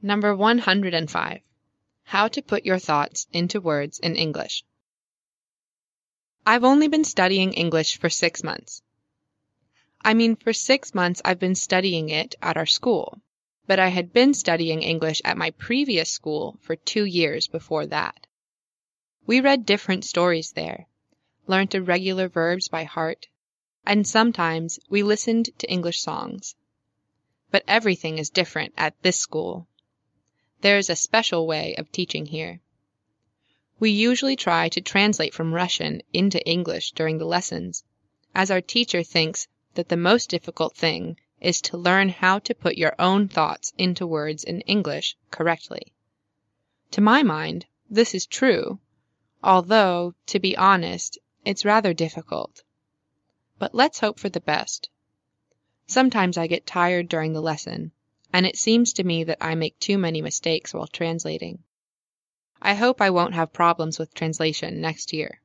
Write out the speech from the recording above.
Number 105. How to put your thoughts into words in English. I've only been studying English for six months. I mean, for six months I've been studying it at our school, but I had been studying English at my previous school for two years before that. We read different stories there, learnt irregular verbs by heart, and sometimes we listened to English songs. But everything is different at this school. There is a special way of teaching here. We usually try to translate from Russian into English during the lessons, as our teacher thinks that the most difficult thing is to learn how to put your own thoughts into words in English correctly. To my mind, this is true, although, to be honest, it's rather difficult. But let's hope for the best. Sometimes I get tired during the lesson and it seems to me that I make too many mistakes while translating. I hope I won't have problems with translation next year.